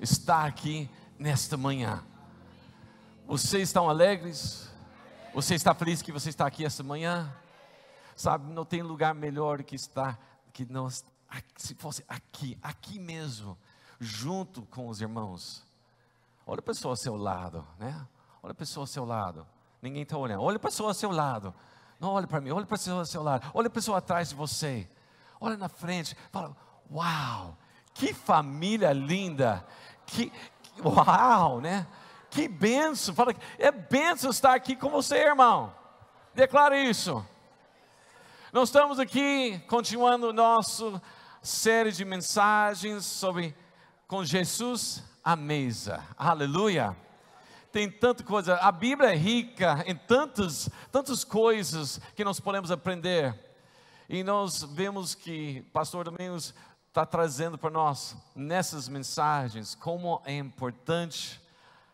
estar aqui nesta manhã. Vocês estão alegres? Você está feliz que você está aqui esta manhã? Sabe, não tem lugar melhor que estar, que nós, se fosse aqui, aqui mesmo, junto com os irmãos. Olha a pessoa ao seu lado, né? Olha a pessoa ao seu lado. Ninguém está olhando. Olha a pessoa ao seu lado. Não olhe para mim, olha a pessoa ao seu lado. Olha a pessoa atrás de você. Olha na frente. Fala, uau, que família linda. Que, uau, né? Que benção. Fala, é benção estar aqui com você, irmão. Declara isso. Nós estamos aqui continuando nossa série de mensagens sobre com Jesus à mesa. Aleluia. Tem tanta coisa, a Bíblia é rica em tantas, tantas coisas que nós podemos aprender. E nós vemos que pastor Domingos está trazendo para nós nessas mensagens como é importante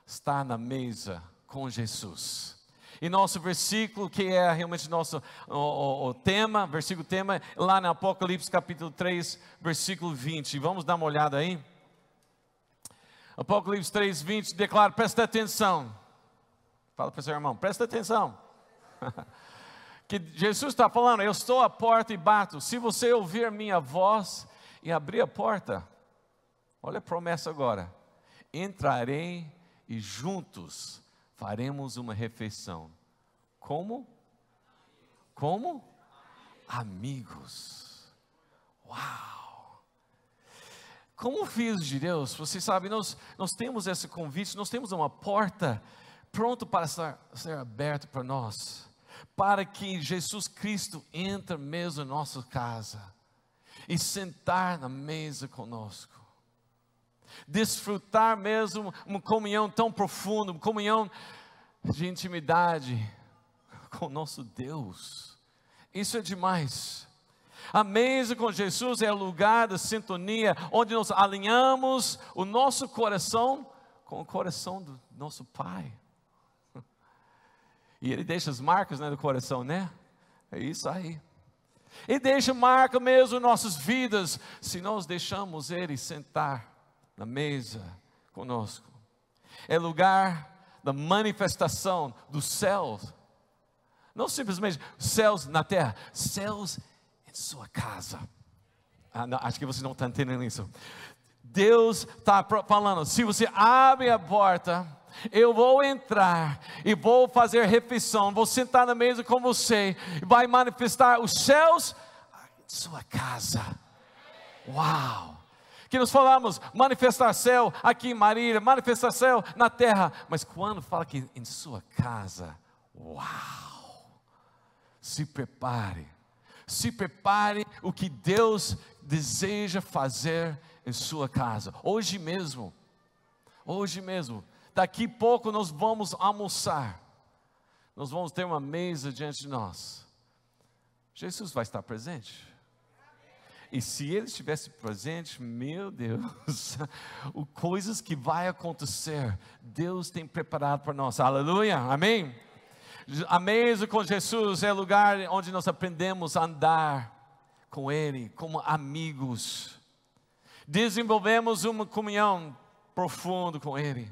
estar na mesa com Jesus. E nosso versículo, que é realmente nosso o, o, o tema, versículo tema, lá no Apocalipse capítulo 3, versículo 20. Vamos dar uma olhada aí? Apocalipse 3, 20 declara: presta atenção. Fala para o seu irmão, presta atenção. que Jesus está falando: Eu estou à porta e bato. Se você ouvir minha voz e abrir a porta, olha a promessa agora: entrarei e juntos faremos uma refeição. Como? Como? Amigos. Uau! Como filhos de Deus, vocês sabem, nós, nós temos esse convite, nós temos uma porta pronta para ser, ser aberta para nós, para que Jesus Cristo entre mesmo em nossa casa e sentar na mesa conosco desfrutar mesmo uma comunhão tão profunda, uma comunhão de intimidade com o nosso Deus. Isso é demais. A mesa com Jesus é o lugar da sintonia, onde nós alinhamos o nosso coração com o coração do nosso Pai. E Ele deixa as marcas né, do coração, né? É isso aí. E deixa marca mesmo em nossas vidas, se nós deixamos Ele sentar na mesa conosco. É lugar da manifestação dos céus. Não simplesmente céus na terra, céus em sua casa. Ah, não, acho que vocês não estão entendendo isso. Deus está falando: se você abre a porta, eu vou entrar e vou fazer refeição, vou sentar na mesa com você, e vai manifestar os céus em sua casa. Uau! que nós falamos, manifestar céu aqui em Marília, manifestar céu na terra, mas quando fala que em sua casa, uau! Se prepare, se prepare o que Deus deseja fazer em sua casa, hoje mesmo, hoje mesmo, daqui pouco nós vamos almoçar, nós vamos ter uma mesa diante de nós, Jesus vai estar presente. E se ele estivesse presente, meu Deus, o coisas que vai acontecer, Deus tem preparado para nós. Aleluia, amém? A mesa com Jesus é lugar onde nós aprendemos a andar com Ele como amigos. Desenvolvemos uma comunhão profunda com Ele.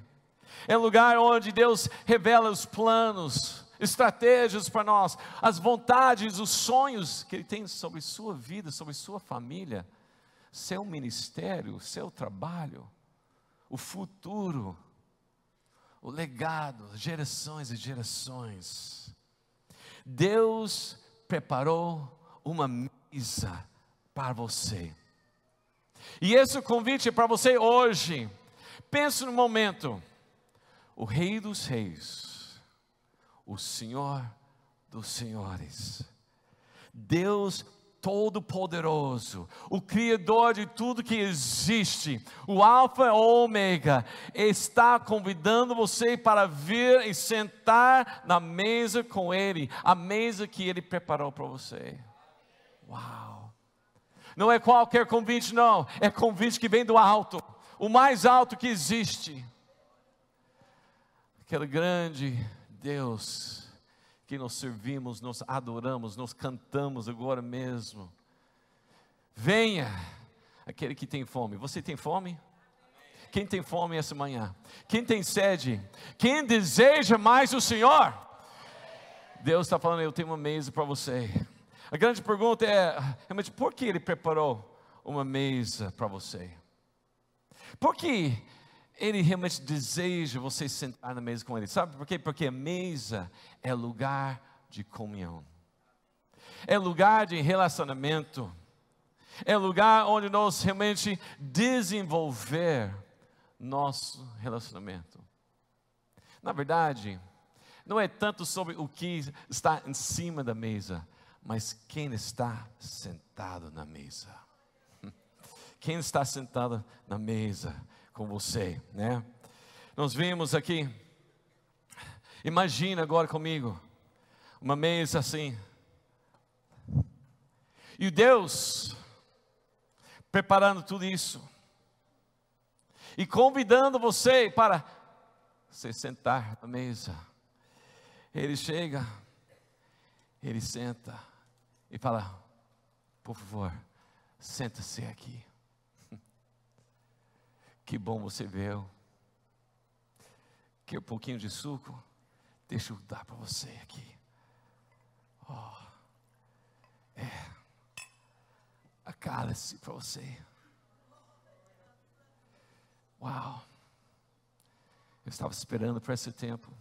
É lugar onde Deus revela os planos, estratégias para nós, as vontades, os sonhos que Ele tem sobre sua vida, sobre sua família, seu ministério, seu trabalho, o futuro, o legado, gerações e gerações. Deus preparou uma mesa para você. E esse convite é para você hoje. Pense no momento. O Rei dos Reis o Senhor dos Senhores. Deus Todo-Poderoso, o Criador de tudo que existe, o Alfa e Ômega, está convidando você para vir e sentar na mesa com Ele, a mesa que Ele preparou para você. Uau! Não é qualquer convite, não, é convite que vem do alto, o mais alto que existe. Aquele grande Deus que nós servimos, nós adoramos, nós cantamos agora mesmo. Venha, aquele que tem fome. Você tem fome? quem tem fome essa manhã? Quem tem sede? Quem deseja mais o Senhor? Deus está falando, eu tenho uma mesa para você. A grande pergunta é, realmente, por que Ele preparou uma mesa para você? Por que Ele realmente deseja você sentar na mesa com Ele? Sabe por quê? Porque a mesa é lugar de comunhão, é lugar de relacionamento, é lugar onde nós realmente desenvolver nosso relacionamento. Na verdade, não é tanto sobre o que está em cima da mesa, mas quem está sentado na mesa. Quem está sentado na mesa com você, né? Nós vimos aqui, imagina agora comigo, uma mesa assim, e Deus preparando tudo isso, e convidando você para se sentar na mesa. Ele chega, ele senta e fala: Por favor, senta-se aqui. Que bom você veio. Quer um pouquinho de suco? Deixa eu dar para você aqui. Oh, é. A cálice para você. Uau. Eu estava esperando por esse tempo.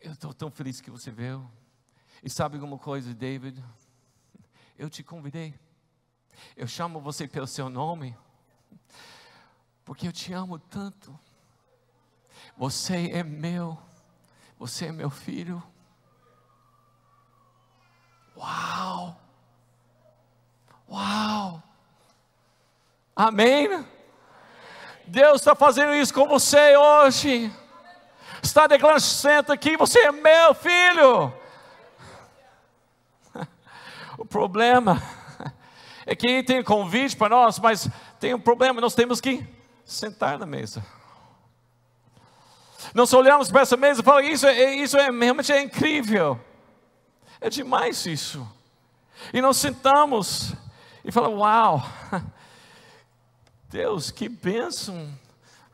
Eu estou tão feliz que você veio. E sabe alguma coisa, David? Eu te convidei. Eu chamo você pelo seu nome, porque eu te amo tanto. Você é meu, você é meu filho. Uau! Uau! Amém? Deus está fazendo isso com você hoje está declarando: senta aqui, você é meu filho. O problema é que tem convite para nós, mas tem um problema, nós temos que sentar na mesa. Nós olhamos para essa mesa e falamos: isso, é, isso é, realmente é incrível, é demais isso. E nós sentamos e falamos: Uau, Deus, que bênção,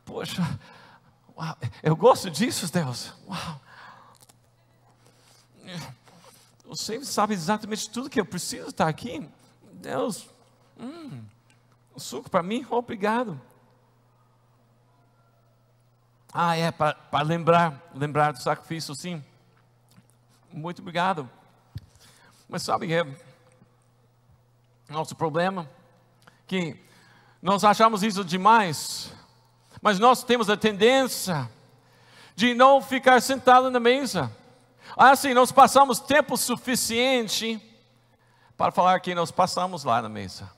poxa, Uau, eu gosto disso, Deus. Uau. Você sabe exatamente tudo que eu preciso estar aqui. Deus, hum, suco para mim, obrigado. Ah, é, para lembrar, lembrar do sacrifício, sim. Muito obrigado. Mas sabe, é nosso problema que nós achamos isso demais mas nós temos a tendência de não ficar sentado na mesa. Assim, nós passamos tempo suficiente para falar que nós passamos lá na mesa.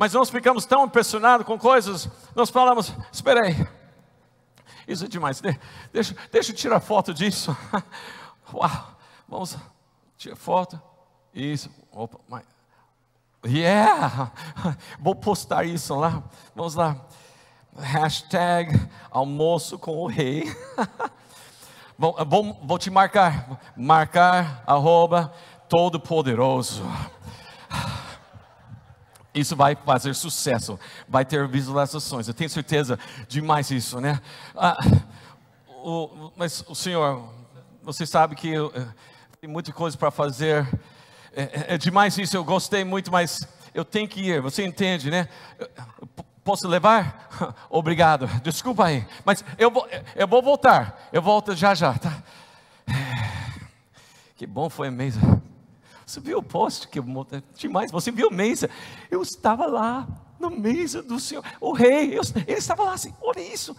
Mas nós ficamos tão impressionados com coisas, nós falamos: espera aí, isso é demais, deixa, deixa eu tirar foto disso. Uau, vamos tirar foto. Isso, opa, mas, yeah, vou postar isso lá. Vamos lá hashtag almoço com o rei. bom, bom, vou te marcar, marcar, arroba, todo poderoso. Isso vai fazer sucesso, vai ter visualizações, eu tenho certeza demais isso, né? Ah, o, mas o Senhor, você sabe que eu, eh, tem muita coisa para fazer, é, é, é demais isso, eu gostei muito, mas eu tenho que ir, você entende, né? Posso levar? Obrigado. Desculpa aí. Mas eu vou, eu vou voltar. Eu volto já já, tá? Que bom foi a mesa. Você viu o post que eu demais? Você viu mesa? Eu estava lá na mesa do Senhor. O rei, eu, ele estava lá assim, olha isso.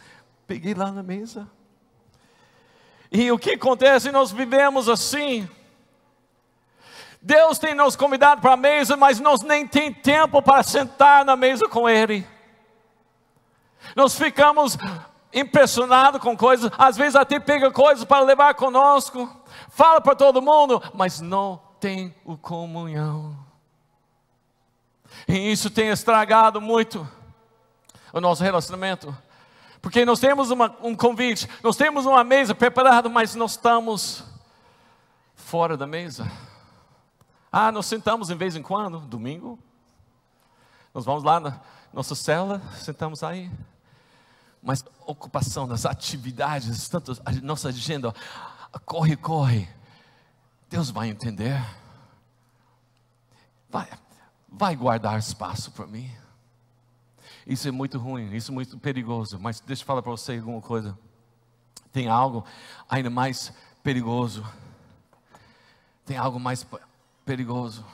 Peguei lá na mesa. E o que acontece? Nós vivemos assim. Deus tem nos convidado para a mesa, mas nós nem tem tempo para sentar na mesa com Ele. Nós ficamos impressionados com coisas, às vezes até pega coisas para levar conosco, fala para todo mundo, mas não tem o comunhão. E isso tem estragado muito o nosso relacionamento. Porque nós temos uma, um convite, nós temos uma mesa preparada, mas nós estamos fora da mesa. Ah, nós sentamos em vez em quando, domingo. Nós vamos lá na nossa cela, sentamos aí. Mas ocupação das atividades, tanto a nossa agenda, corre, corre. Deus vai entender. Vai, vai guardar espaço para mim. Isso é muito ruim, isso é muito perigoso. Mas deixa eu falar para você alguma coisa. Tem algo ainda mais perigoso. Tem algo mais perigoso.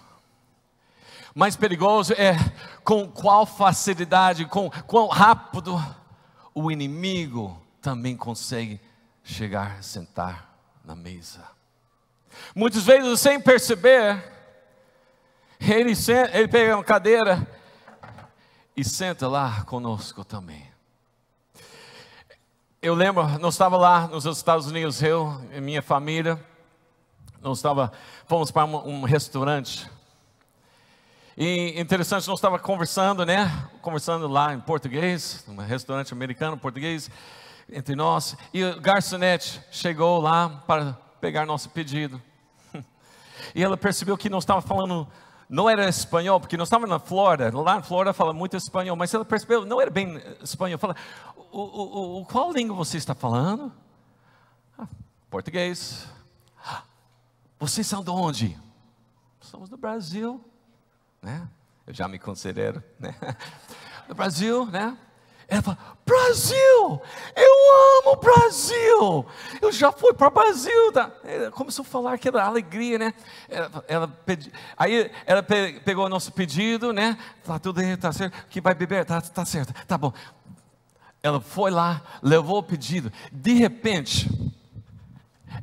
Mais perigoso é com qual facilidade, com quão rápido o inimigo também consegue chegar, sentar na mesa. Muitas vezes, sem perceber, ele, senta, ele pega uma cadeira e senta lá conosco também. Eu lembro, nós estávamos lá nos Estados Unidos, eu e minha família, nós estava, fomos para um, um restaurante. E interessante, nós estávamos conversando, né? Conversando lá em português, num restaurante americano, português, entre nós. E o garçonete chegou lá para pegar nosso pedido. E ela percebeu que nós estávamos falando não era espanhol, porque nós estávamos na Flórida, lá na Flórida fala muito espanhol, mas ela percebeu, não era bem espanhol, fala, o, o, o qual língua você está falando? Ah, português. vocês são de onde? Somos do Brasil, né? Eu já me considero, né? Do Brasil, né? Ela fala, Brasil, eu amo o Brasil. Eu já fui para o Brasil. Tá? Ela começou a falar aquela alegria, né? Ela, ela pedi, aí ela pe, pegou o nosso pedido, né? Tá tudo aí, tá certo. Que vai beber, tá, tá certo, tá bom. Ela foi lá, levou o pedido. De repente,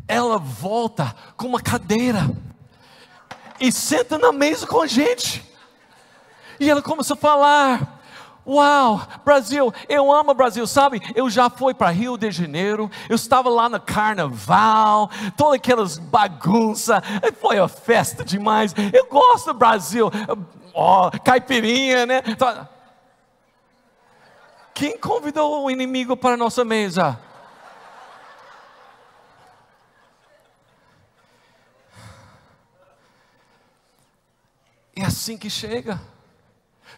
ela volta com uma cadeira e senta na mesa com a gente. E ela começou a falar Uau, Brasil, eu amo Brasil, sabe? Eu já fui para Rio de Janeiro, eu estava lá no carnaval, todas aquelas bagunças, foi uma festa demais. Eu gosto do Brasil, ó, oh, caipirinha, né? Quem convidou o inimigo para a nossa mesa? É assim que chega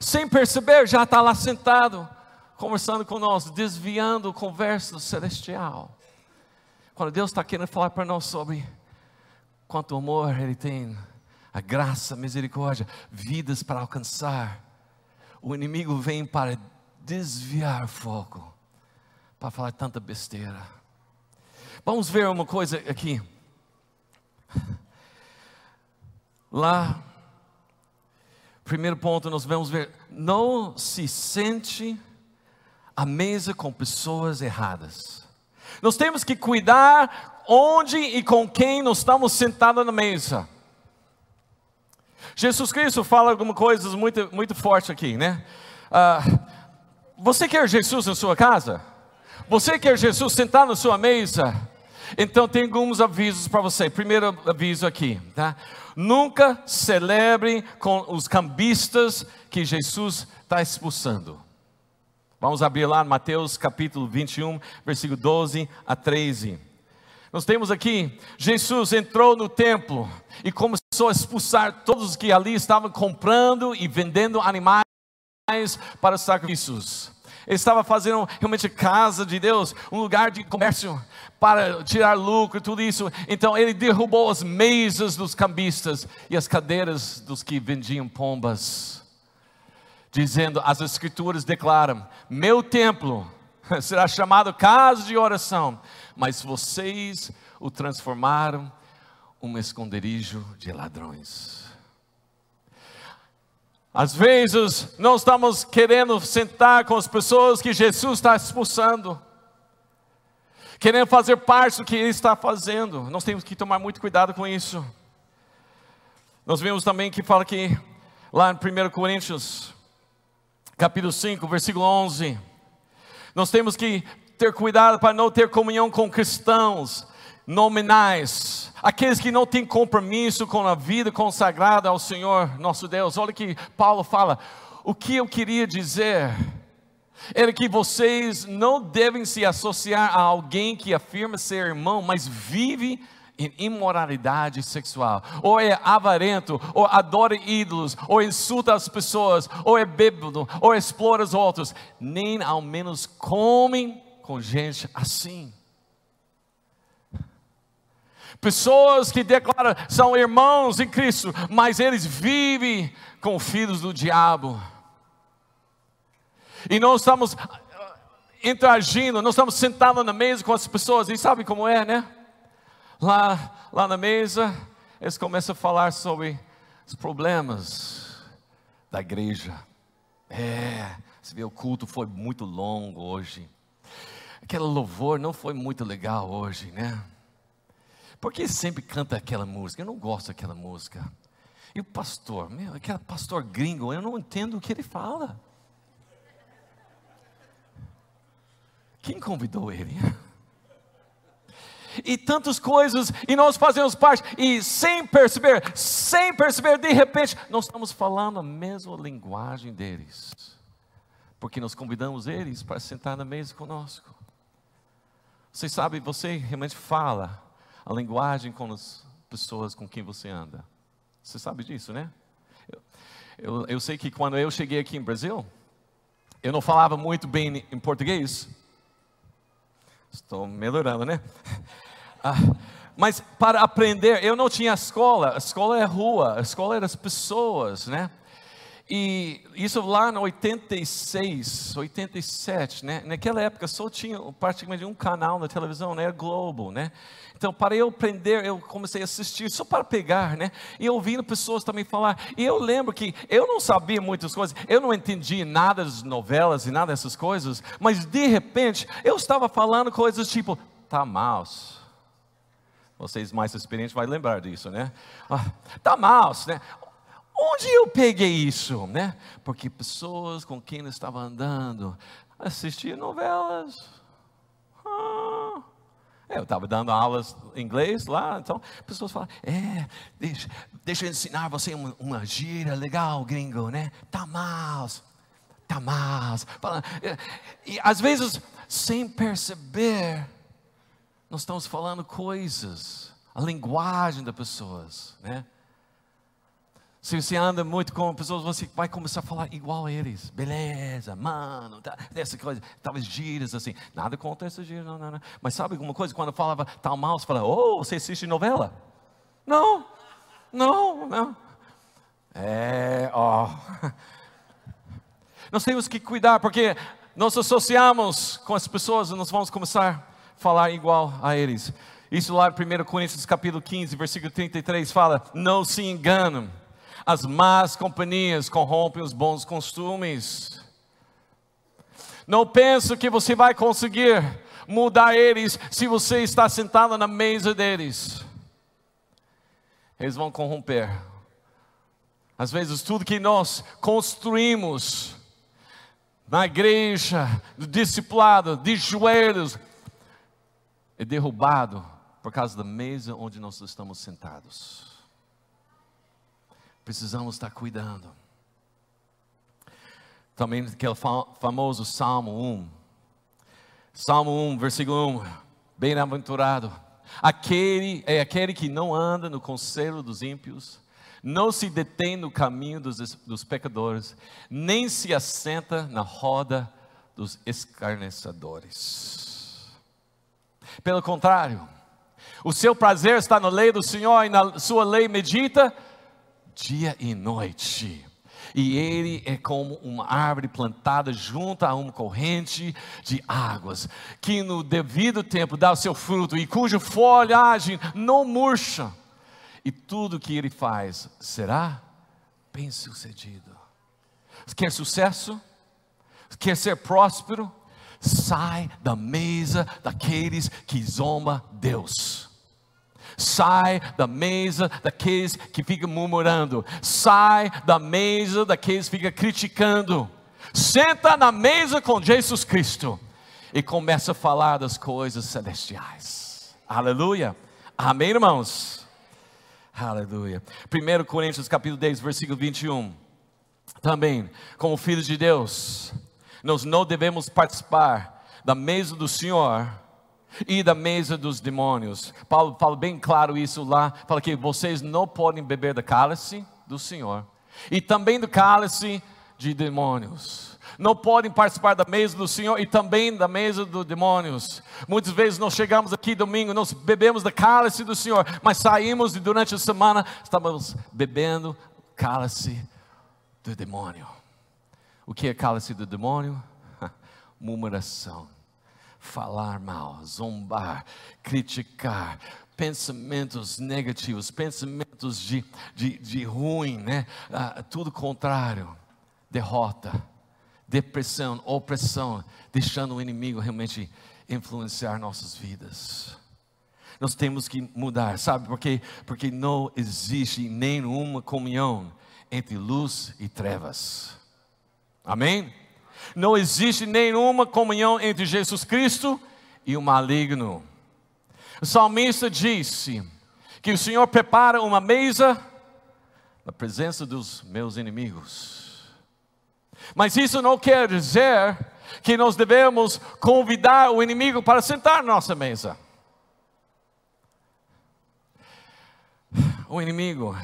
sem perceber, já está lá sentado, conversando com nós, desviando o conversa celestial. Quando Deus está querendo falar para nós sobre quanto amor Ele tem, a graça, a misericórdia, vidas para alcançar, o inimigo vem para desviar o foco, para falar tanta besteira. Vamos ver uma coisa aqui. Lá Primeiro ponto, nós vamos ver: não se sente à mesa com pessoas erradas. Nós temos que cuidar onde e com quem nós estamos sentados na mesa. Jesus Cristo fala algumas coisas muito, muito fortes aqui, né? Ah, você quer Jesus na sua casa? Você quer Jesus sentar na sua mesa? Então tem alguns avisos para você. Primeiro aviso aqui, tá? Nunca celebre com os cambistas que Jesus está expulsando. Vamos abrir lá Mateus capítulo 21, versículo 12 a 13. Nós temos aqui, Jesus entrou no templo e começou a expulsar todos que ali estavam comprando e vendendo animais para os sacrifícios. Ele estava fazendo realmente casa de Deus, um lugar de comércio para tirar lucro e tudo isso. Então ele derrubou as mesas dos cambistas e as cadeiras dos que vendiam pombas, dizendo: as escrituras declaram: meu templo será chamado casa de oração, mas vocês o transformaram um esconderijo de ladrões. Às vezes, nós estamos querendo sentar com as pessoas que Jesus está expulsando, querendo fazer parte do que Ele está fazendo. Nós temos que tomar muito cuidado com isso. Nós vemos também que fala que, lá em 1 Coríntios, capítulo 5, versículo 11, nós temos que ter cuidado para não ter comunhão com cristãos nominais, aqueles que não têm compromisso com a vida consagrada ao Senhor nosso Deus. Olha que Paulo fala: o que eu queria dizer era que vocês não devem se associar a alguém que afirma ser irmão, mas vive em imoralidade sexual, ou é avarento, ou adora ídolos, ou insulta as pessoas, ou é bêbado, ou explora os outros, nem ao menos comem com gente assim. Pessoas que declaram são irmãos em Cristo, mas eles vivem com filhos do diabo. E nós estamos interagindo, nós estamos sentados na mesa com as pessoas, e sabe como é, né? Lá, lá na mesa, eles começam a falar sobre os problemas da igreja. É, você vê, o culto foi muito longo hoje. Aquele louvor não foi muito legal hoje, né? Por que sempre canta aquela música? Eu não gosto daquela música. E o pastor, meu, aquele pastor gringo, eu não entendo o que ele fala. Quem convidou ele? E tantas coisas, e nós fazemos parte, e sem perceber, sem perceber, de repente, nós estamos falando a mesma linguagem deles, porque nós convidamos eles para sentar na mesa conosco. Você sabe, você realmente fala a linguagem com as pessoas com quem você anda. Você sabe disso, né? Eu, eu, eu sei que quando eu cheguei aqui em Brasil, eu não falava muito bem em português, Estou melhorando, né? Ah, mas para aprender, eu não tinha escola, a escola é rua, a escola era as pessoas, né? E isso lá no 86, 87, né? Naquela época só tinha praticamente um canal na televisão, né? Globo, né? Então, para eu aprender, eu comecei a assistir só para pegar, né? E ouvindo pessoas também falar. E eu lembro que eu não sabia muitas coisas, eu não entendi nada das novelas e nada dessas coisas, mas de repente eu estava falando coisas tipo, tá mouse. Vocês mais experientes vão lembrar disso, né? Ah, tá mouse, né? Onde eu peguei isso, né? Porque pessoas com quem eu estava andando assistiam novelas. Ah, eu estava dando aulas em inglês lá, então pessoas falam, é, deixa, deixa eu ensinar você uma, uma legal, gringo, né? Tamás, tamás. E às vezes, sem perceber, nós estamos falando coisas, a linguagem das pessoas, né? Se você anda muito com pessoas, você vai começar a falar igual a eles. Beleza, mano, tá, essa coisa, talvez gírias assim. Nada contra essas gírias, não, não, não. Mas sabe alguma coisa? Quando falava tal mal, você fala, oh, você assiste novela? Não, não, não. É, ó. Nós temos que cuidar, porque nós associamos com as pessoas e nós vamos começar a falar igual a eles. Isso lá em 1 Coríntios capítulo 15, versículo 33 fala: Não se enganam as más companhias corrompem os bons costumes. Não penso que você vai conseguir mudar eles se você está sentado na mesa deles. Eles vão corromper. Às vezes, tudo que nós construímos na igreja, do discipulado, de joelhos, é derrubado por causa da mesa onde nós estamos sentados. Precisamos estar cuidando. Também aquele famoso Salmo 1. Salmo 1, versículo 1. Bem-aventurado. Aquele é aquele que não anda no conselho dos ímpios, não se detém no caminho dos, dos pecadores, nem se assenta na roda dos escarnecedores. Pelo contrário, o seu prazer está na lei do Senhor e na sua lei medita dia e noite. E ele é como uma árvore plantada junto a uma corrente de águas, que no devido tempo dá o seu fruto e cuja folhagem não murcha. E tudo que ele faz será bem sucedido. Quer sucesso? Quer ser próspero? Sai da mesa daqueles que zomba Deus. Sai da mesa daqueles que ficam murmurando. Sai da mesa daqueles que ficam criticando. Senta na mesa com Jesus Cristo e começa a falar das coisas celestiais. Aleluia. Amém, irmãos? Aleluia. 1 Coríntios capítulo 10, versículo 21. Também, como filhos de Deus, nós não devemos participar da mesa do Senhor e da mesa dos demônios. Paulo fala bem claro isso lá, fala que vocês não podem beber da cálice do Senhor e também do cálice de demônios. Não podem participar da mesa do Senhor e também da mesa dos demônios. Muitas vezes nós chegamos aqui domingo, nós bebemos da cálice do Senhor, mas saímos e durante a semana estamos bebendo cálice do demônio. O que é cálice do demônio? Murmuração, falar mal, zombar, criticar, pensamentos negativos, pensamentos de, de, de ruim, né? Ah, tudo contrário, derrota, depressão, opressão, deixando o inimigo realmente influenciar nossas vidas. Nós temos que mudar, sabe por quê? Porque não existe nenhuma comunhão entre luz e trevas. Amém? Não existe nenhuma comunhão entre Jesus Cristo e o maligno. O salmista disse que o Senhor prepara uma mesa na presença dos meus inimigos. Mas isso não quer dizer que nós devemos convidar o inimigo para sentar na nossa mesa. O inimigo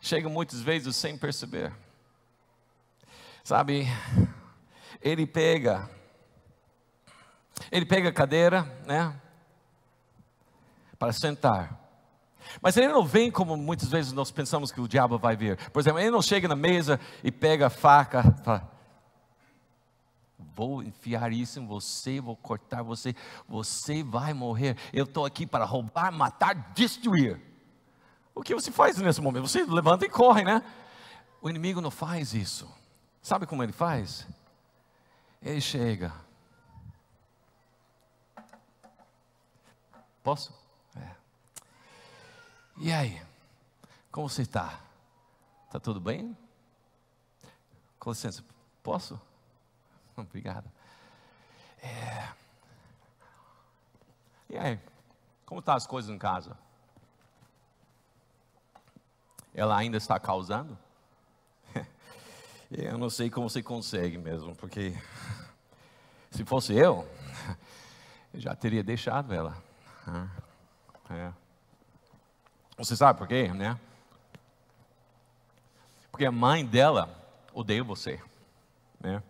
chega muitas vezes sem perceber. Sabe, ele pega, ele pega a cadeira, né? para sentar. Mas ele não vem como muitas vezes nós pensamos que o diabo vai vir. Por exemplo, ele não chega na mesa e pega a faca, fala, vou enfiar isso em você, vou cortar você, você vai morrer. Eu estou aqui para roubar, matar, destruir. O que você faz nesse momento? Você levanta e corre, né? O inimigo não faz isso. Sabe como ele faz? Ele chega. Posso? E aí? Como você está? Está tudo bem? Com licença, posso? Obrigado. É... E aí? Como estão tá as coisas em casa? Ela ainda está causando? Eu não sei como você consegue mesmo, porque se fosse eu, eu já teria deixado ela. É. Você sabe por quê, né? Porque a mãe dela odeia você, né?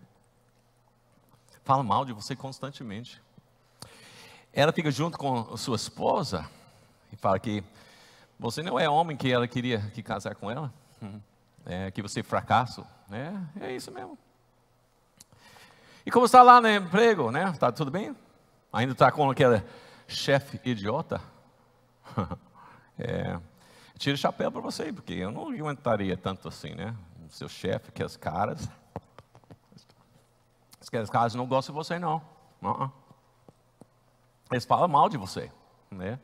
Fala mal de você constantemente. Ela fica junto com sua esposa e fala que você não é homem que ela queria que casar com ela, uhum. é, que você é fracasso, né? É isso mesmo. E como está lá no emprego, né? Tá tudo bem? Ainda está com aquele chefe idiota? É, tiro o chapéu para você, porque eu não aguentaria tanto assim, né? O seu chefe, que as caras. Que as caras não gostam de você, não. Uh -uh. Eles falam mal de você, né?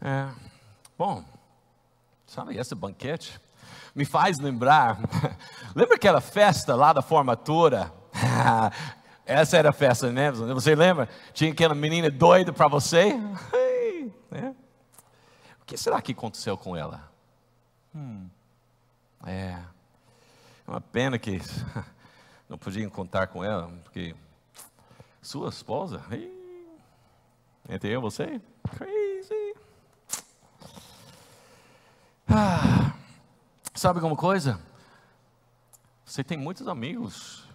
É, bom, sabe, esse banquete me faz lembrar. lembra aquela festa lá da formatura? Essa era a festa, né? Você lembra? Tinha aquela menina doida para você? né? O que será que aconteceu com ela? Hum, é, é uma pena que não podia contar com ela, porque sua esposa, entre eu e você, crazy. Ah, sabe alguma coisa? Você tem muitos amigos.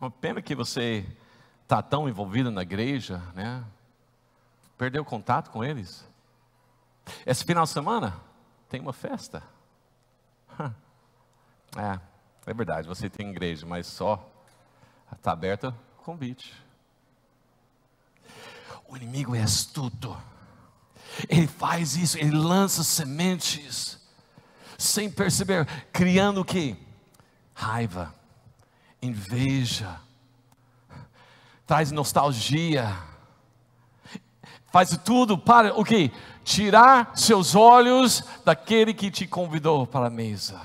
Uma pena que você está tão envolvido na igreja, né? Perdeu contato com eles. Esse final de semana tem uma festa. É, é verdade, você tem igreja, mas só está aberta o convite. O inimigo é astuto. Ele faz isso, ele lança sementes sem perceber, criando o que? Raiva, inveja, traz nostalgia, faz tudo para o que? tirar seus olhos daquele que te convidou para a mesa.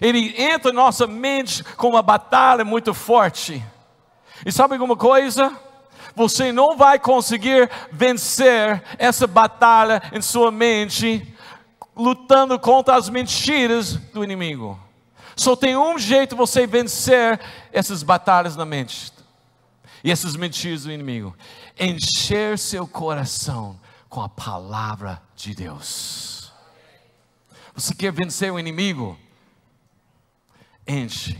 Ele entra em nossa mente com uma batalha muito forte. E sabe alguma coisa? Você não vai conseguir vencer essa batalha em sua mente lutando contra as mentiras do inimigo. Só tem um jeito você vencer essas batalhas na mente e essas mentiras do inimigo, encher seu coração com a palavra de Deus. Você quer vencer o inimigo? Enche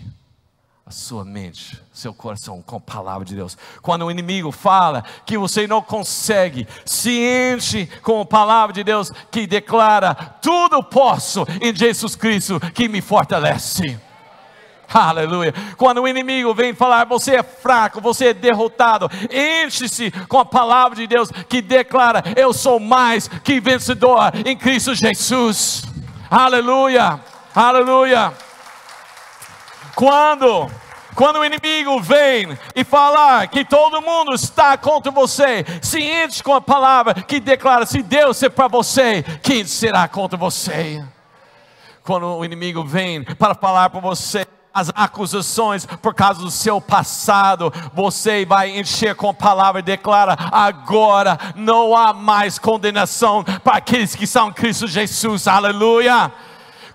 a sua mente, seu coração com a palavra de Deus. Quando o inimigo fala que você não consegue, se enche com a palavra de Deus que declara: tudo posso em Jesus Cristo que me fortalece. Aleluia. Quando o inimigo vem falar, você é fraco, você é derrotado, enche-se com a palavra de Deus que declara: Eu sou mais que vencedor em Cristo Jesus. Aleluia. Aleluia. Quando quando o inimigo vem e falar que todo mundo está contra você, se enche com a palavra que declara: se Deus é para você, quem será contra você? Quando o inimigo vem para falar para você as acusações por causa do seu passado, você vai encher com a palavra e declara: agora não há mais condenação para aqueles que são Cristo Jesus, aleluia.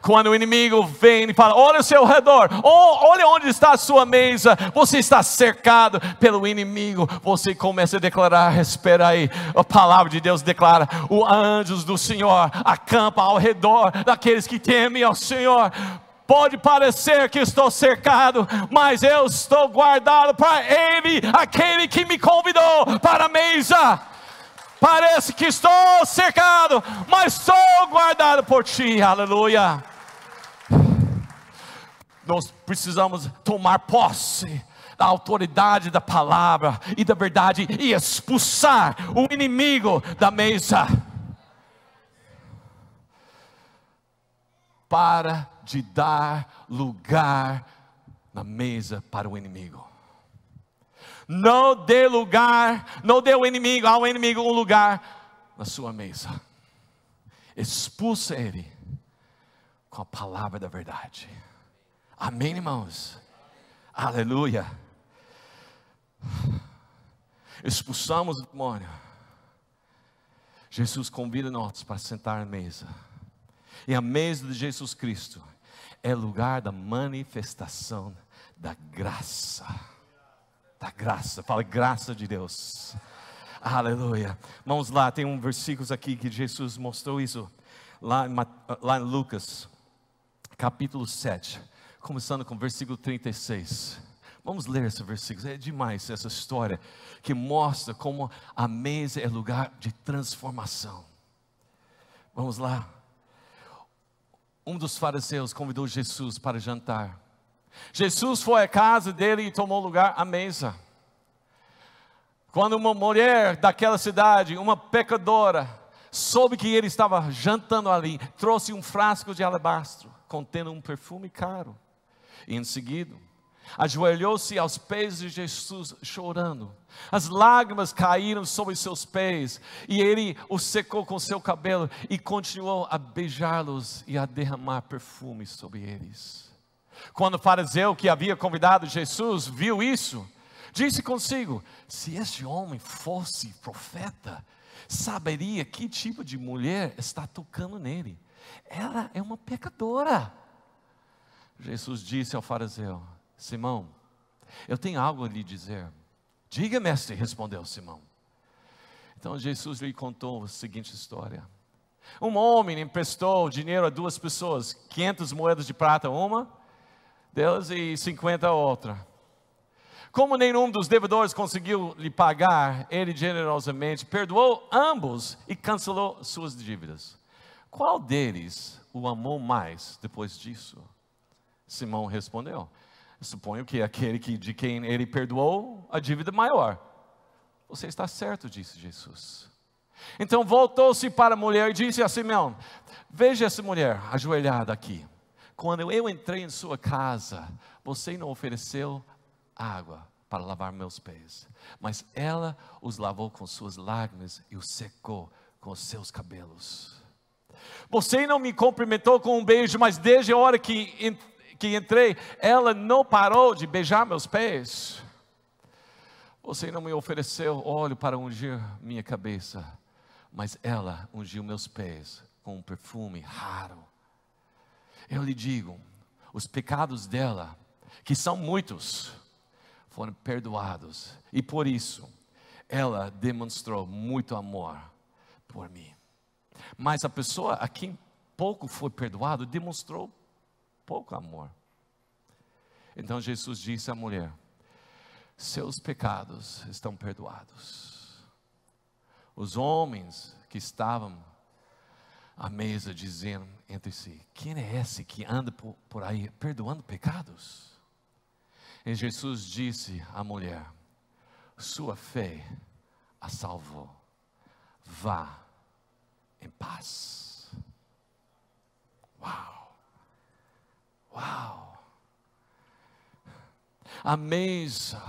Quando o inimigo vem e fala: Olha ao seu redor, olha onde está a sua mesa, você está cercado pelo inimigo. Você começa a declarar: Espera aí, a palavra de Deus declara: Os anjos do Senhor acampam ao redor daqueles que temem ao Senhor. Pode parecer que estou cercado, mas eu estou guardado para Ele, aquele que me convidou para a mesa. Parece que estou cercado, mas sou guardado por ti, aleluia. Nós precisamos tomar posse da autoridade da palavra e da verdade e expulsar o inimigo da mesa. Para de dar lugar na mesa para o inimigo. Não dê lugar, não dê ao inimigo, ao inimigo um lugar na sua mesa. Expulsa ele com a palavra da verdade. Amém, irmãos? Aleluia. Expulsamos o demônio. Jesus convida nós para sentar à mesa. E a mesa de Jesus Cristo é lugar da manifestação da graça da graça, fala graça de Deus. Aleluia. Vamos lá, tem um versículo aqui que Jesus mostrou isso, lá em, lá em Lucas, capítulo 7, começando com o versículo 36. Vamos ler esse versículo, é demais essa história que mostra como a mesa é lugar de transformação. Vamos lá. Um dos fariseus convidou Jesus para jantar. Jesus foi à casa dele e tomou lugar à mesa. Quando uma mulher daquela cidade, uma pecadora, soube que ele estava jantando ali, trouxe um frasco de alabastro contendo um perfume caro. Em seguida, ajoelhou-se aos pés de Jesus, chorando. As lágrimas caíram sobre seus pés, e ele os secou com seu cabelo e continuou a beijá-los e a derramar perfume sobre eles. Quando o fariseu que havia convidado Jesus viu isso, disse consigo: se este homem fosse profeta, saberia que tipo de mulher está tocando nele. Ela é uma pecadora. Jesus disse ao fariseu: Simão, eu tenho algo a lhe dizer. Diga, mestre, respondeu Simão. Então Jesus lhe contou a seguinte história. Um homem emprestou dinheiro a duas pessoas, 500 moedas de prata uma delas e 50 a outra. Como nenhum dos devedores conseguiu lhe pagar, ele generosamente perdoou ambos e cancelou suas dívidas. Qual deles o amou mais depois disso? Simão respondeu: Suponho que aquele que, de quem ele perdoou a dívida maior. Você está certo, disse Jesus. Então voltou-se para a mulher e disse a Simão: Veja essa mulher ajoelhada aqui. Quando eu entrei em sua casa, você não ofereceu água para lavar meus pés, mas ela os lavou com suas lágrimas e os secou com os seus cabelos. Você não me cumprimentou com um beijo, mas desde a hora que, que entrei, ela não parou de beijar meus pés. Você não me ofereceu óleo para ungir minha cabeça, mas ela ungiu meus pés com um perfume raro. Eu lhe digo, os pecados dela, que são muitos, foram perdoados. E por isso, ela demonstrou muito amor por mim. Mas a pessoa a quem pouco foi perdoado demonstrou pouco amor. Então Jesus disse à mulher: Seus pecados estão perdoados. Os homens que estavam à mesa dizendo entre si: Quem é esse que anda por, por aí perdoando pecados? E Jesus disse à mulher: Sua fé a salvou. Vá em paz. Uau! Uau! A mesa,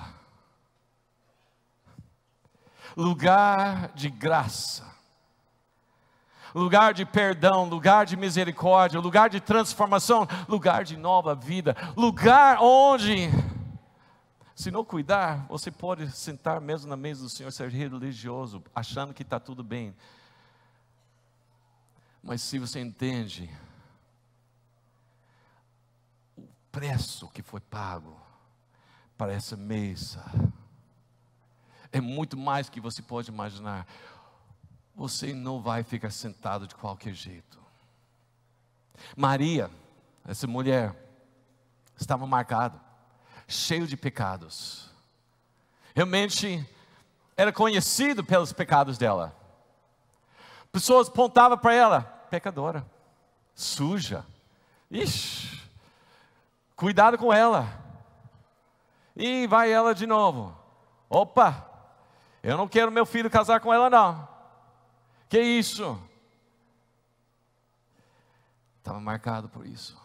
lugar de graça, lugar de perdão, lugar de misericórdia, lugar de transformação, lugar de nova vida, lugar onde, se não cuidar, você pode sentar mesmo na mesa do Senhor, ser religioso, achando que está tudo bem. Mas se você entende o preço que foi pago para essa mesa, é muito mais que você pode imaginar. Você não vai ficar sentado de qualquer jeito. Maria, essa mulher, estava marcada, cheio de pecados. Realmente era conhecido pelos pecados dela. Pessoas apontavam para ela, pecadora, suja. Ixi, cuidado com ela. E vai ela de novo. Opa, eu não quero meu filho casar com ela, não. Que isso? Estava marcado por isso.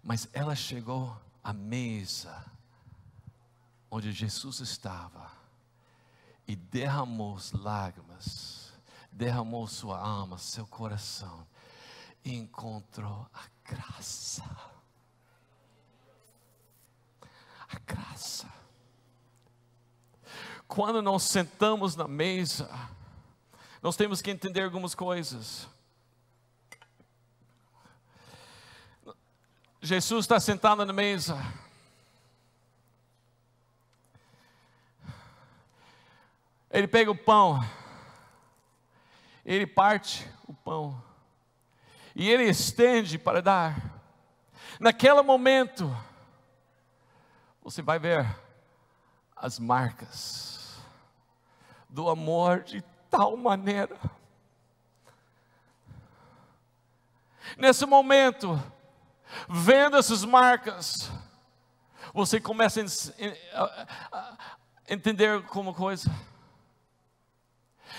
Mas ela chegou à mesa onde Jesus estava e derramou lágrimas derramou sua alma, seu coração, e encontrou a graça. A graça. Quando nós sentamos na mesa, nós temos que entender algumas coisas. Jesus está sentado na mesa. Ele pega o pão ele parte o pão e ele estende para dar. Naquele momento, você vai ver as marcas do amor de tal maneira. Nesse momento, vendo essas marcas, você começa a entender como coisa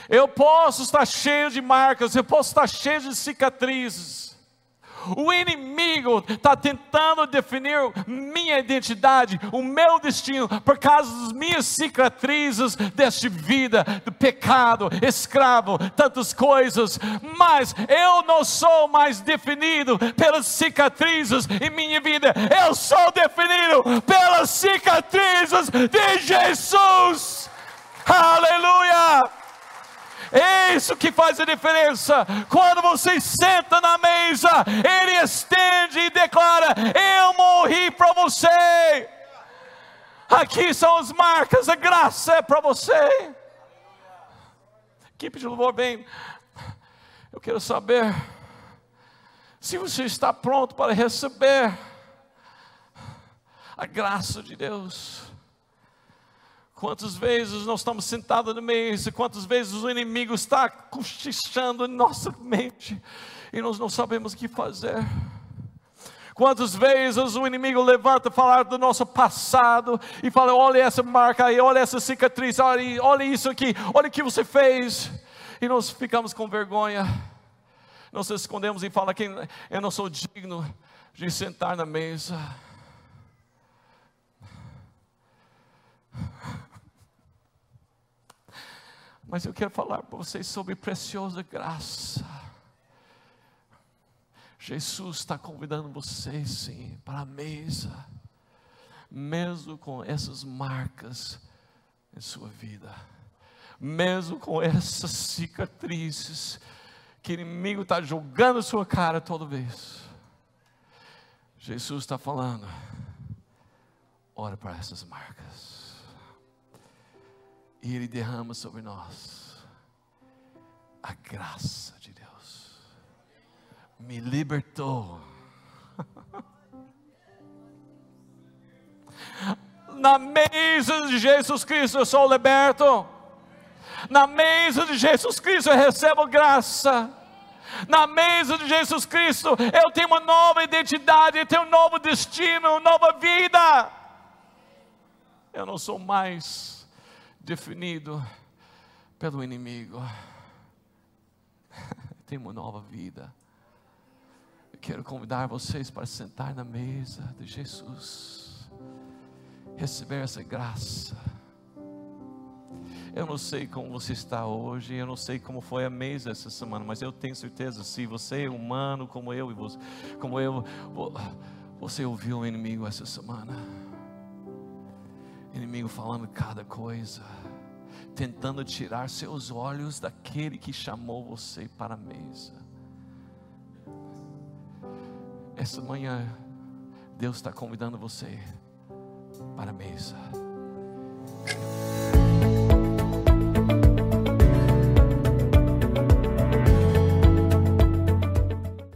eu posso estar cheio de marcas, eu posso estar cheio de cicatrizes. O inimigo está tentando definir minha identidade, o meu destino, por causa das minhas cicatrizes desta vida, do pecado, escravo, tantas coisas. Mas eu não sou mais definido pelas cicatrizes em minha vida, eu sou definido pelas cicatrizes de Jesus. Aleluia! É isso que faz a diferença. Quando você senta na mesa, Ele estende e declara: Eu morri para você. Aqui são as marcas, a graça é para você. Equipe de louvor, bem. Eu quero saber se você está pronto para receber a graça de Deus. Quantas vezes nós estamos sentados no mesa, quantas vezes o inimigo está cochichando em nossa mente e nós não sabemos o que fazer. Quantas vezes o inimigo levanta falar do nosso passado e fala: olha essa marca aí, olha essa cicatriz, olha, olha isso aqui, olha o que você fez. E nós ficamos com vergonha, nós escondemos e fala eu não sou digno de sentar na mesa. Mas eu quero falar para vocês sobre preciosa graça. Jesus está convidando vocês, sim, para a mesa, mesmo com essas marcas em sua vida, mesmo com essas cicatrizes que o inimigo está jogando sua cara toda vez. Jesus está falando: ora para essas marcas. E Ele derrama sobre nós a graça de Deus. Me libertou. Na mesa de Jesus Cristo eu sou liberto. Na mesa de Jesus Cristo eu recebo graça. Na mesa de Jesus Cristo eu tenho uma nova identidade, eu tenho um novo destino, nova vida. Eu não sou mais definido pelo inimigo. tenho uma nova vida. Eu quero convidar vocês para sentar na mesa de Jesus, receber essa graça eu não sei como você está hoje, eu não sei como foi a mesa essa semana, mas eu tenho certeza, se você é humano como eu e você, como eu, você ouviu o inimigo essa semana. Inimigo falando cada coisa, tentando tirar seus olhos daquele que chamou você para a mesa. Essa manhã, Deus está convidando você para a mesa.